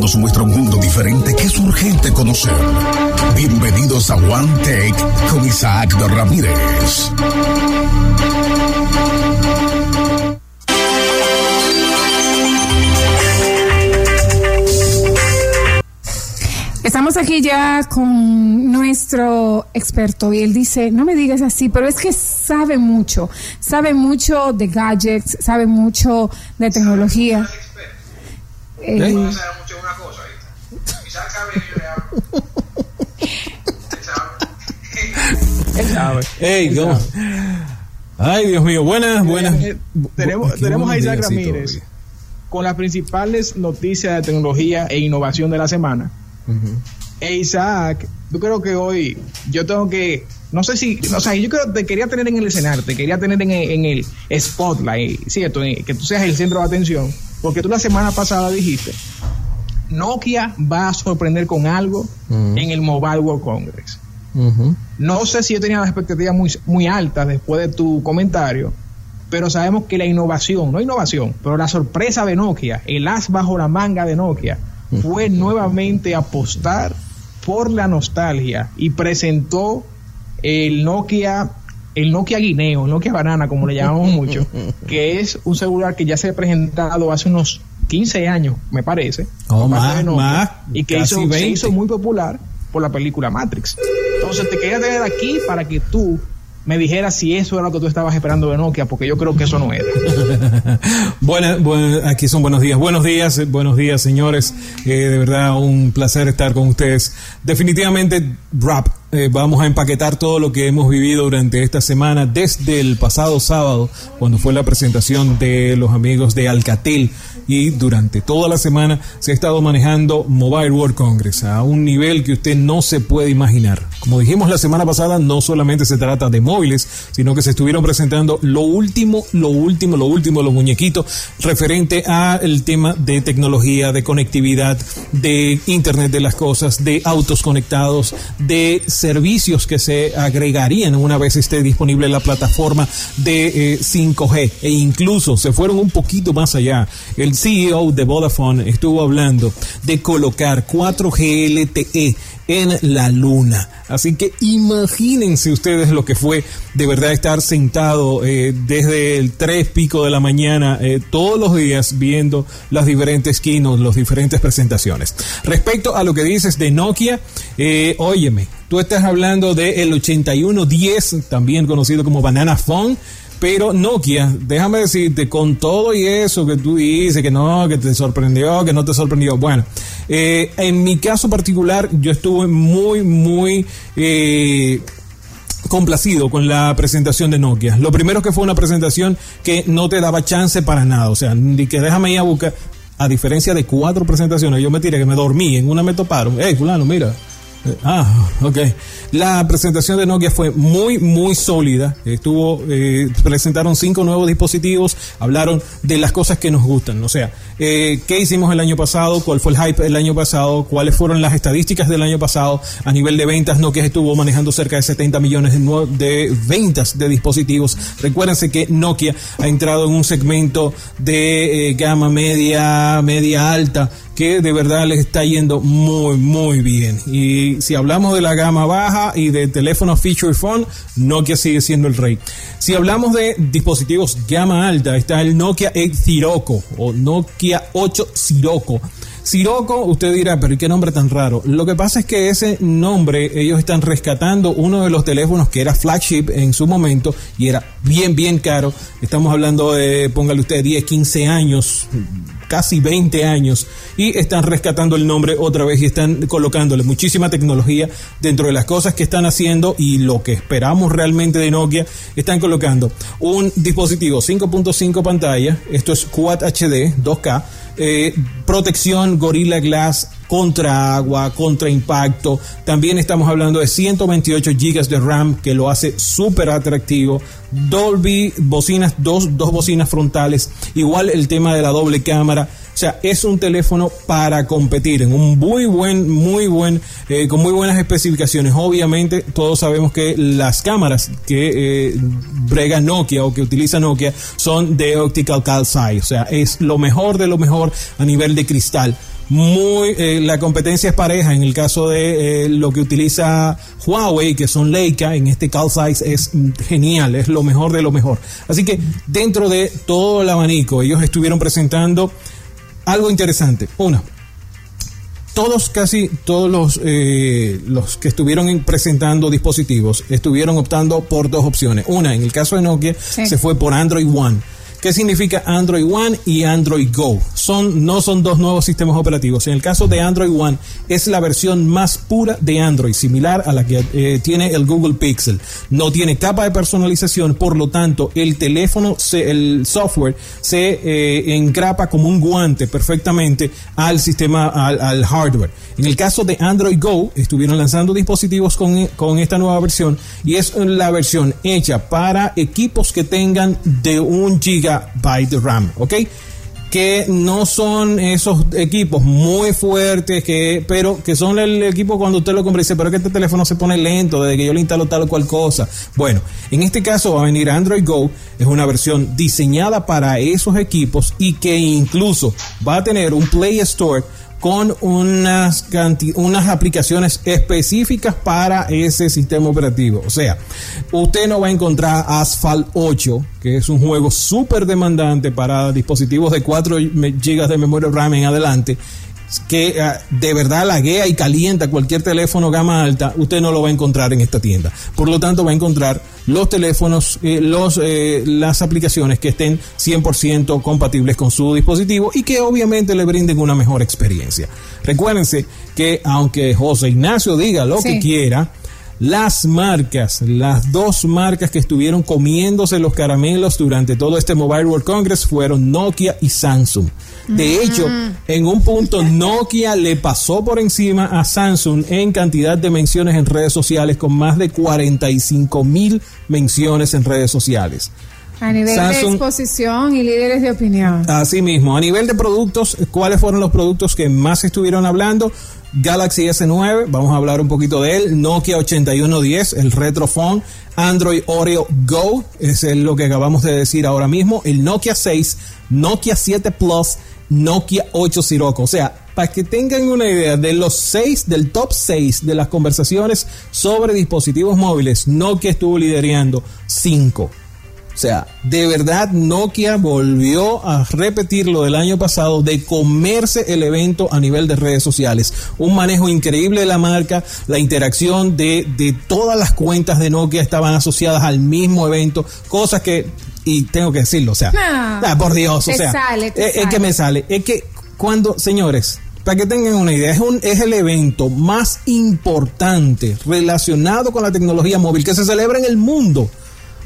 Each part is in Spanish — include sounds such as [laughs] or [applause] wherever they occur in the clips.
Nos muestra un mundo diferente que es urgente conocer. Bienvenidos a One Take con Isaac de Ramírez. Estamos aquí ya con nuestro experto y él dice, no me digas así, pero es que sabe mucho, sabe mucho de gadgets, sabe mucho de tecnología. Eh, ¿Eh? mucho una cosa, Él sabe. Hey, Ay, Dios mío, buenas, buenas. Eh, tenemos, tenemos a Isaac Ramírez con las principales noticias de tecnología e innovación de la semana. E Isaac, yo creo que hoy yo tengo que, no sé si, o sea, yo creo que te quería tener en el escenario, te quería tener en, el spotlight, ¿cierto? Que tú seas el centro de atención, porque tú la semana pasada dijiste, Nokia va a sorprender con algo en el Mobile World Congress. No sé si yo tenía las expectativas muy, muy altas después de tu comentario, pero sabemos que la innovación, no innovación, pero la sorpresa de Nokia, el as bajo la manga de Nokia, fue nuevamente apostar por la nostalgia y presentó el Nokia el Nokia Guineo, el Nokia Banana, como le llamamos mucho, [laughs] que es un celular que ya se ha presentado hace unos 15 años, me parece. Oh, más, más, y que hizo, se hizo muy popular por la película Matrix. Entonces te quería tener aquí para que tú me dijera si eso era lo que tú estabas esperando de Nokia, porque yo creo que eso no era. [laughs] bueno, aquí son buenos días. Buenos días, buenos días, señores. Eh, de verdad, un placer estar con ustedes. Definitivamente, rap eh, vamos a empaquetar todo lo que hemos vivido durante esta semana desde el pasado sábado, cuando fue la presentación de los amigos de Alcatel y durante toda la semana se ha estado manejando Mobile World Congress a un nivel que usted no se puede imaginar. Como dijimos la semana pasada, no solamente se trata de móviles, sino que se estuvieron presentando lo último, lo último, lo último, los muñequitos referente al tema de tecnología, de conectividad, de Internet de las cosas, de autos conectados, de servicios que se agregarían una vez esté disponible la plataforma de 5G eh, e incluso se fueron un poquito más allá. El CEO de Vodafone estuvo hablando de colocar 4G LTE en la luna. Así que imagínense ustedes lo que fue de verdad estar sentado eh, desde el 3 pico de la mañana eh, todos los días viendo las diferentes keynotes, las diferentes presentaciones. Respecto a lo que dices de Nokia, eh, óyeme, tú estás hablando del 8110, también conocido como Banana Phone. Pero Nokia, déjame decirte, con todo y eso que tú dices, que no, que te sorprendió, que no te sorprendió, bueno, eh, en mi caso particular, yo estuve muy, muy... Eh, complacido con la presentación de Nokia. Lo primero que fue una presentación que no te daba chance para nada, o sea, ni que déjame ir a buscar, a diferencia de cuatro presentaciones, yo me tiré que me dormí, en una me toparon, hey fulano, mira, Ah, ok. La presentación de Nokia fue muy, muy sólida. Estuvo, eh, presentaron cinco nuevos dispositivos, hablaron de las cosas que nos gustan. O sea, eh, qué hicimos el año pasado, cuál fue el hype del año pasado, cuáles fueron las estadísticas del año pasado a nivel de ventas. Nokia estuvo manejando cerca de 70 millones de, de ventas de dispositivos. Recuérdense que Nokia ha entrado en un segmento de eh, gama media, media alta que de verdad les está yendo muy, muy bien. Y si hablamos de la gama baja y de teléfonos feature phone, Nokia sigue siendo el rey. Si hablamos de dispositivos gama alta, está el Nokia 8 Sirocco o Nokia 8 Sirocco. Sirocco, usted dirá, pero ¿qué nombre tan raro? Lo que pasa es que ese nombre, ellos están rescatando uno de los teléfonos que era flagship en su momento y era bien, bien caro. Estamos hablando de, póngale usted, 10, 15 años, casi 20 años y están rescatando el nombre otra vez y están colocándole muchísima tecnología dentro de las cosas que están haciendo y lo que esperamos realmente de Nokia, están colocando un dispositivo 5.5 pantalla, esto es Quad HD 2K, eh, protección Gorilla Glass contra agua, contra impacto. También estamos hablando de 128 GB de RAM que lo hace súper atractivo. Dolby, bocinas, dos, dos bocinas frontales. Igual el tema de la doble cámara. O sea, es un teléfono para competir en un muy buen, muy buen, eh, con muy buenas especificaciones. Obviamente, todos sabemos que las cámaras que eh, brega Nokia o que utiliza Nokia son de optical calcite. O sea, es lo mejor de lo mejor a nivel de cristal muy eh, la competencia es pareja en el caso de eh, lo que utiliza Huawei que son Leica en este call size es genial es lo mejor de lo mejor así que dentro de todo el abanico ellos estuvieron presentando algo interesante. Una. Todos, casi todos los, eh, los que estuvieron presentando dispositivos estuvieron optando por dos opciones. Una, en el caso de Nokia, se fue por Android One ¿Qué significa Android One y Android Go? Son, no son dos nuevos sistemas operativos. En el caso de Android One, es la versión más pura de Android, similar a la que eh, tiene el Google Pixel. No tiene capa de personalización, por lo tanto, el teléfono, el software se eh, engrapa como un guante perfectamente al sistema, al, hardware. En el caso de Android Go, estuvieron lanzando dispositivos con, con esta nueva versión y es la versión hecha para equipos que tengan de un giga de RAM, ¿ok? que no son esos equipos muy fuertes, que, pero que son el equipo cuando usted lo compra y dice, pero que este teléfono se pone lento desde que yo le instalo tal o cual cosa. Bueno, en este caso va a venir Android Go, es una versión diseñada para esos equipos y que incluso va a tener un Play Store con unas, unas aplicaciones específicas para ese sistema operativo. O sea, usted no va a encontrar Asphalt 8, que es un juego súper demandante para dispositivos de 4 GB de memoria RAM en adelante, que ah, de verdad laguea y calienta cualquier teléfono gama alta, usted no lo va a encontrar en esta tienda. Por lo tanto, va a encontrar los teléfonos, eh, los, eh, las aplicaciones que estén 100% compatibles con su dispositivo y que obviamente le brinden una mejor experiencia. Recuérdense que aunque José Ignacio diga lo que quiera, las marcas, las dos marcas que estuvieron comiéndose los caramelos durante todo este Mobile World Congress fueron Nokia y Samsung. De hecho, en un punto Nokia le pasó por encima a Samsung en cantidad de menciones en redes sociales con más de 45 mil menciones en redes sociales. A nivel de exposición y líderes de opinión. Así mismo, a nivel de productos, ¿cuáles fueron los productos que más estuvieron hablando? Galaxy S9, vamos a hablar un poquito de él, Nokia 8110, el retrophone, Android Oreo Go, es lo que acabamos de decir ahora mismo, el Nokia 6, Nokia 7 Plus, Nokia 8 Sirocco. O sea, para que tengan una idea de los 6, del top 6 de las conversaciones sobre dispositivos móviles, Nokia estuvo liderando 5. O sea, de verdad Nokia volvió a repetir lo del año pasado de comerse el evento a nivel de redes sociales. Un manejo increíble de la marca, la interacción de, de todas las cuentas de Nokia estaban asociadas al mismo evento, cosas que y tengo que decirlo, o sea, ah, por Dios, o sea, es, que me sale, es que cuando, señores, para que tengan una idea, es, un, es el evento más importante relacionado con la tecnología móvil que se celebra en el mundo.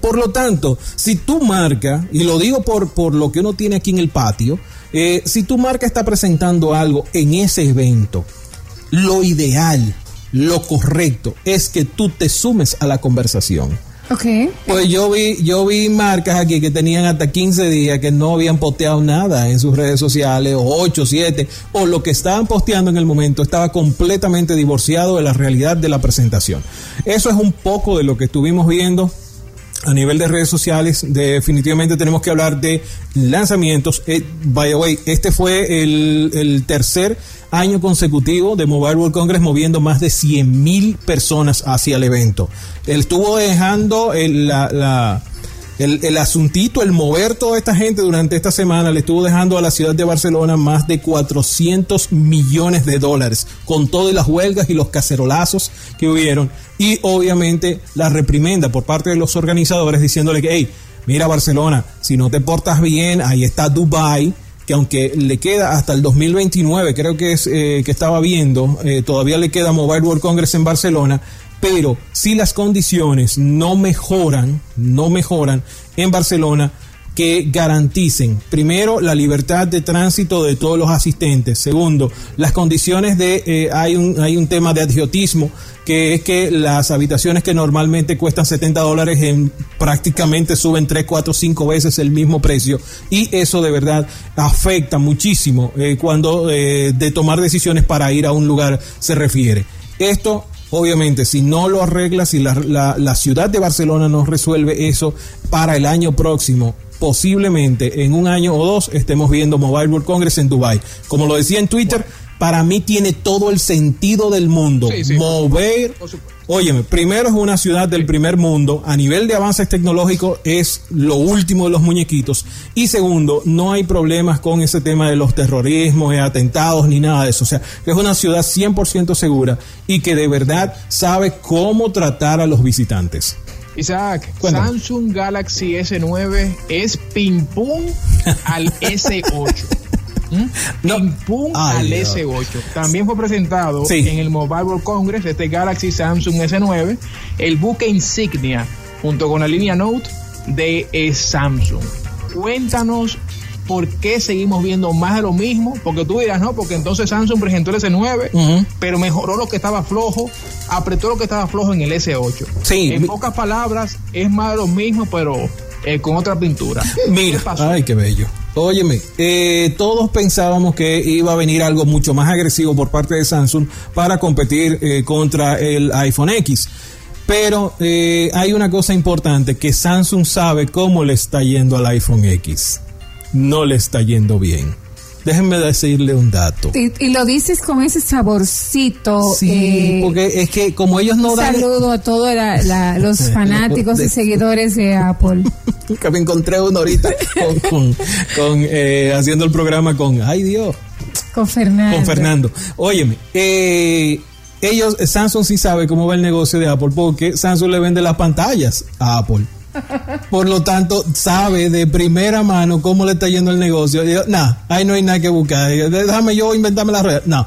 Por lo tanto, si tu marca, y lo digo por, por lo que uno tiene aquí en el patio, eh, si tu marca está presentando algo en ese evento, lo ideal, lo correcto es que tú te sumes a la conversación. Okay. Pues yo vi, yo vi marcas aquí que tenían hasta 15 días que no habían posteado nada en sus redes sociales, o 8, 7, o lo que estaban posteando en el momento estaba completamente divorciado de la realidad de la presentación. Eso es un poco de lo que estuvimos viendo a nivel de redes sociales, definitivamente tenemos que hablar de lanzamientos. Eh, by the way, este fue el, el tercer año consecutivo de Mobile World Congress moviendo más de 100 mil personas hacia el evento. Él estuvo dejando el, la, el, el, asuntito, el mover toda esta gente durante esta semana, le estuvo dejando a la ciudad de Barcelona más de 400 millones de dólares, con todas las huelgas y los cacerolazos que hubieron. Y obviamente la reprimenda por parte de los organizadores diciéndole que, hey, mira Barcelona, si no te portas bien, ahí está Dubai que aunque le queda hasta el 2029, creo que es eh, que estaba viendo, eh, todavía le queda Mobile World Congress en Barcelona, pero si las condiciones no mejoran, no mejoran en Barcelona, que garanticen, primero, la libertad de tránsito de todos los asistentes. Segundo, las condiciones de, eh, hay, un, hay un tema de adiotismo, que es que las habitaciones que normalmente cuestan 70 dólares en, prácticamente suben 3, 4, 5 veces el mismo precio. Y eso de verdad afecta muchísimo eh, cuando eh, de tomar decisiones para ir a un lugar se refiere. Esto Obviamente, si no lo arregla, si la, la, la, ciudad de Barcelona no resuelve eso para el año próximo, posiblemente en un año o dos estemos viendo Mobile World Congress en Dubai. Como lo decía en Twitter, para mí tiene todo el sentido del mundo. Mover. Óyeme, primero es una ciudad del primer mundo, a nivel de avances tecnológicos es lo último de los muñequitos. Y segundo, no hay problemas con ese tema de los terrorismos, de atentados, ni nada de eso. O sea, es una ciudad 100% segura y que de verdad sabe cómo tratar a los visitantes. Isaac, Samsung Galaxy S9 es ping pong al [laughs] S8. ¿Mm? Pum al S8. También fue presentado en el Mobile World Congress este Galaxy Samsung S9, el buque insignia junto con la línea Note de eh, Samsung. Cuéntanos por qué seguimos viendo más de lo mismo, porque tú dirás, no, porque entonces Samsung presentó el S9, pero mejoró lo que estaba flojo, apretó lo que estaba flojo en el S8. Sí. En pocas palabras, es más de lo mismo, pero eh, con otra pintura. [laughs] Mira, ay, qué bello. Óyeme, eh, todos pensábamos que iba a venir algo mucho más agresivo por parte de Samsung para competir eh, contra el iPhone X. Pero eh, hay una cosa importante, que Samsung sabe cómo le está yendo al iPhone X. No le está yendo bien. Déjenme decirle un dato. Y, lo dices con ese saborcito. Sí, eh, porque es que como ellos no dan... Saludo a todos los [laughs] fanáticos y seguidores de Apple. [laughs] que me encontré uno ahorita con, eh, haciendo el programa con... ¡Ay Dios! Con Fernando. Con Fernando. Óyeme, eh, ellos, Samsung sí sabe cómo va el negocio de Apple porque Samsung le vende las pantallas a Apple. Por lo tanto, sabe de primera mano cómo le está yendo el negocio. No, ahí no hay nada que buscar. Déjame yo inventarme la red. No,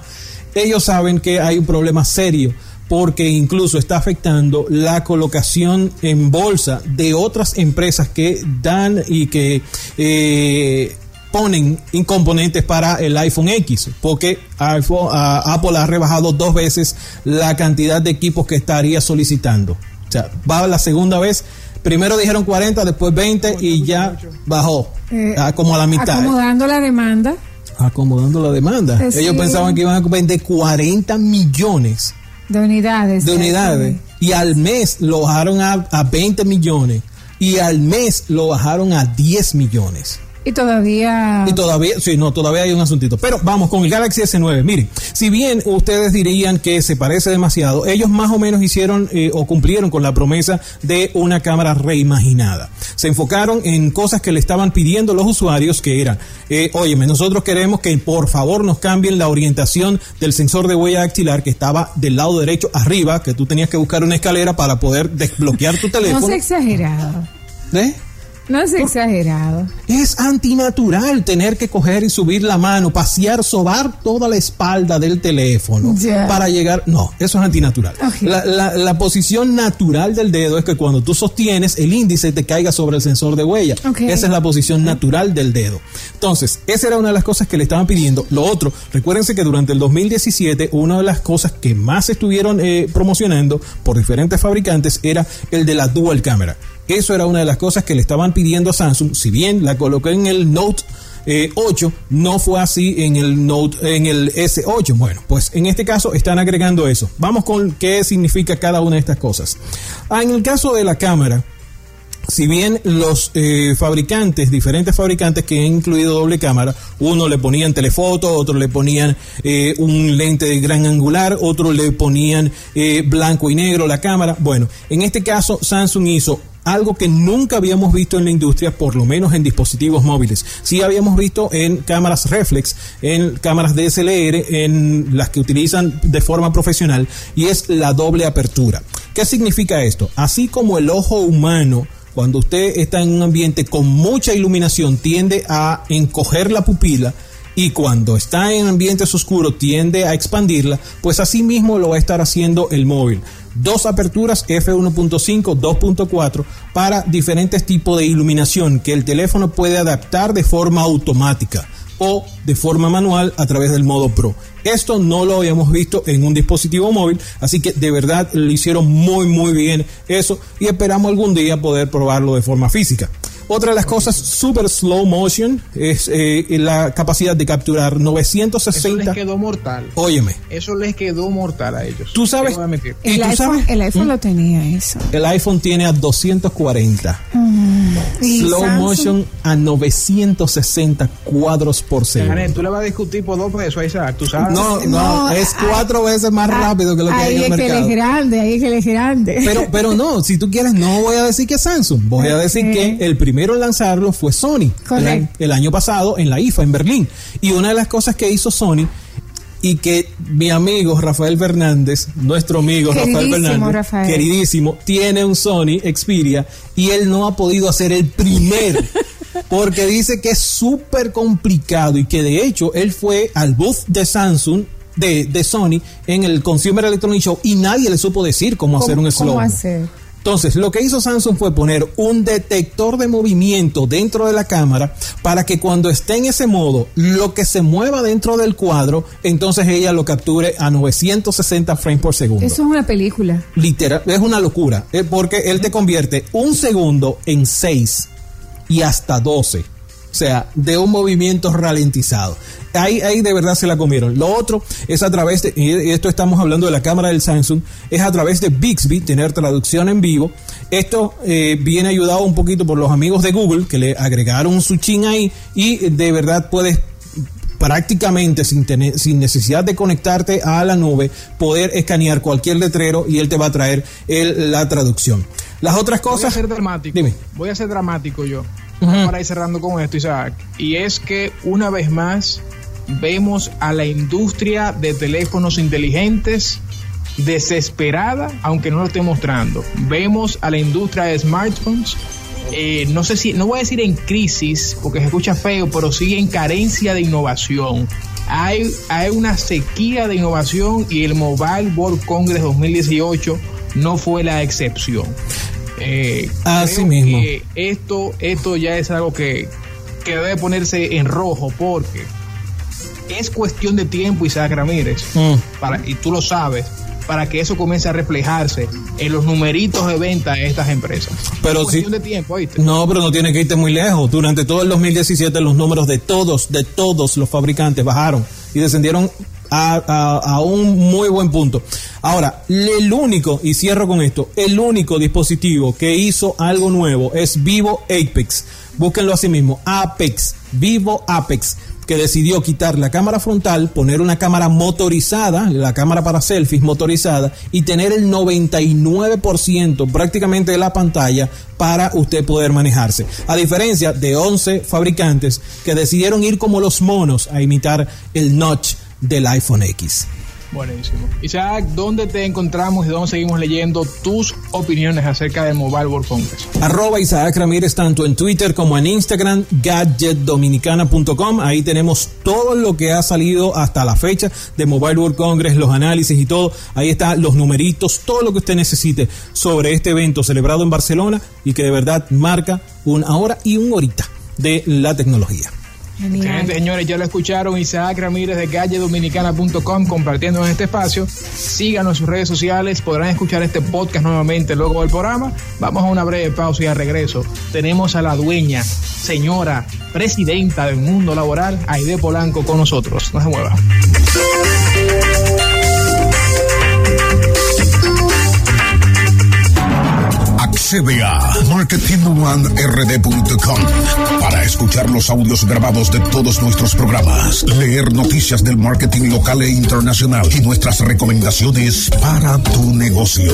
ellos saben que hay un problema serio porque incluso está afectando la colocación en bolsa de otras empresas que dan y que eh, ponen incomponentes para el iPhone X, porque Apple ha rebajado dos veces la cantidad de equipos que estaría solicitando. O sea, va la segunda vez Primero dijeron 40, después 20 y ya bajó, eh, como a la mitad. Acomodando la demanda. Acomodando la demanda. Eh, Ellos pensaban que iban a vender 40 millones de unidades. De unidades. Y al mes lo bajaron a, a 20 millones. Y al mes lo bajaron a 10 millones. Y todavía. Y todavía, sí, no, todavía hay un asuntito. Pero vamos con el Galaxy S9. Miren, si bien ustedes dirían que se parece demasiado, ellos más o menos hicieron eh, o cumplieron con la promesa de una cámara reimaginada. Se enfocaron en cosas que le estaban pidiendo los usuarios, que eran, eh, óyeme, nosotros queremos que por favor nos cambien la orientación del sensor de huella dactilar que estaba del lado derecho arriba, que tú tenías que buscar una escalera para poder desbloquear tu [laughs] teléfono. No es exagerado. ¿Eh? No es exagerado. Es antinatural tener que coger y subir la mano, pasear, sobar toda la espalda del teléfono para llegar. No, eso es antinatural. La, posición natural del dedo es que cuando tú sostienes, el índice te caiga sobre el sensor de huella. Esa es la posición natural del dedo. Entonces, esa era una de las cosas que le estaban pidiendo. Lo otro, recuérdense que durante el 2017, una de las cosas que más estuvieron eh, promocionando por diferentes fabricantes era el de la dual cámara. Eso era una de las cosas que le estaban pidiendo a Samsung. Si bien la colocó en el Note 8, eh, no fue así en el Note, en el S8. Bueno, pues en este caso están agregando eso. Vamos con qué significa cada una de estas cosas. Ah, en el caso de la cámara, si bien los eh, fabricantes, diferentes fabricantes que han incluido doble cámara, uno le ponían telefoto, otro le ponían eh, un lente de gran angular, otro le ponían blanco y negro la cámara. Bueno, en este caso Samsung hizo algo que nunca habíamos visto en la industria, por lo menos en dispositivos móviles. Sí habíamos visto en cámaras reflex, en cámaras DSLR, en las que utilizan de forma profesional, y es la doble apertura. ¿Qué significa esto? Así como el ojo humano, cuando usted está en un ambiente con mucha iluminación, tiende a encoger la pupila, y cuando está en ambientes oscuros tiende a expandirla, pues así mismo lo va a estar haciendo el móvil dos aperturas F1.5, 2.4 para diferentes tipos de iluminación que el teléfono puede adaptar de forma automática o de forma manual a través del modo Pro. Esto no lo habíamos visto en un dispositivo móvil, así que de verdad lo hicieron muy muy bien eso y esperamos algún día poder probarlo de forma física. Otra de las cosas, super slow motion, es eh, la capacidad de capturar 960. Eso les quedó mortal. Óyeme. Eso les quedó mortal a ellos. Tú sabes. El, iPhone, el iPhone lo tenía eso. El iPhone tiene a 240. Mm. Slow motion a 960 cuadros por segundo. Tú le vas a discutir por dos pesos a Isaac, tú sabes. No, no, es cuatro veces más rápido que lo que hay en el mercado. Ahí es que es grande, ahí es que es grande. Pero, pero no, si tú quieres, no voy a decir que Samsung. Voy a decir que el primero en lanzarlo fue Sony. El, el año pasado en la IFA, en Berlín. Y una de las cosas que hizo Sony y que mi amigo Rafael Fernández, nuestro amigo Rafael Fernández, queridísimo, tiene un Sony Xperia y él no ha podido hacer el primer [laughs] porque dice que es súper complicado y que de hecho él fue al booth de Samsung de, de, Sony en el Consumer Electronic Show y nadie le supo decir cómo, hacer un slow. ¿Cómo hacer? Entonces, lo que hizo Samsung fue poner un detector de movimiento dentro de la cámara para que cuando esté en ese modo, lo que se mueva dentro del cuadro, entonces ella lo capture a 960 frames por segundo. Eso es una película. Literal, es una locura, eh, porque él te convierte un segundo en 6 y hasta 12. O sea, de un movimiento ralentizado. Ahí, ahí de verdad se la comieron. Lo otro es a través de, y esto estamos hablando de la cámara del Samsung, es a través de Bixby, tener traducción en vivo. Esto eh, viene ayudado un poquito por los amigos de Google, que le agregaron su chin ahí y de verdad puedes prácticamente sin, tener, sin necesidad de conectarte a la nube, poder escanear cualquier letrero y él te va a traer la traducción. Las otras cosas... Voy a ser dramático. Dime. Voy a ser dramático yo para ir cerrando con esto, Isaac. Y es que una vez más vemos a la industria de teléfonos inteligentes desesperada, aunque no lo esté mostrando. Vemos a la industria de smartphones, eh, no sé si, no voy a decir en crisis, porque se escucha feo, pero sí en carencia de innovación. Hay, hay una sequía de innovación y el Mobile World Congress 2018 no fue la excepción. Eh, Así mismo. Que esto, esto ya es algo que, que debe ponerse en rojo porque es cuestión de tiempo, Isaac Ramírez, mm. para, y tú lo sabes, para que eso comience a reflejarse en los numeritos de venta de estas empresas. Pero sí. de tiempo, No, pero no tiene que irte muy lejos. Durante todo el 2017 los números de todos, de todos los fabricantes bajaron y descendieron a, un muy buen punto. Ahora, el único, y cierro con esto, el único dispositivo que hizo algo nuevo es Vivo Apex. Búsquenlo así mismo, Apex, Vivo Apex que decidió quitar la cámara frontal, poner una cámara motorizada, la cámara para selfies motorizada, y tener el 99% prácticamente de la pantalla para usted poder manejarse. A diferencia de 11 fabricantes que decidieron ir como los monos a imitar el notch del iPhone X. Buenísimo. Isaac, ¿dónde te encontramos y dónde seguimos leyendo tus opiniones acerca del Mobile World Congress? Arroba Isaac Ramírez, tanto en Twitter como en Instagram, gadgetdominicana.com. Ahí tenemos todo lo que ha salido hasta la fecha de Mobile World Congress, los análisis y todo. Ahí están los numeritos, todo lo que usted necesite sobre este evento celebrado en Barcelona y que de verdad marca una hora y un horita de la tecnología. Excelente, señores, ya lo escucharon. Isaac Ramírez de galledominicana.com compartiendo en este espacio. Síganos en sus redes sociales. Podrán escuchar este podcast nuevamente luego del programa. Vamos a una breve pausa y al regreso tenemos a la dueña, señora, presidenta del mundo laboral, Aide Polanco, con nosotros. No se mueva. Accede a marketingonerd.com para escuchar los audios grabados de todos nuestros programas, leer noticias del marketing local e internacional y nuestras recomendaciones para tu negocio.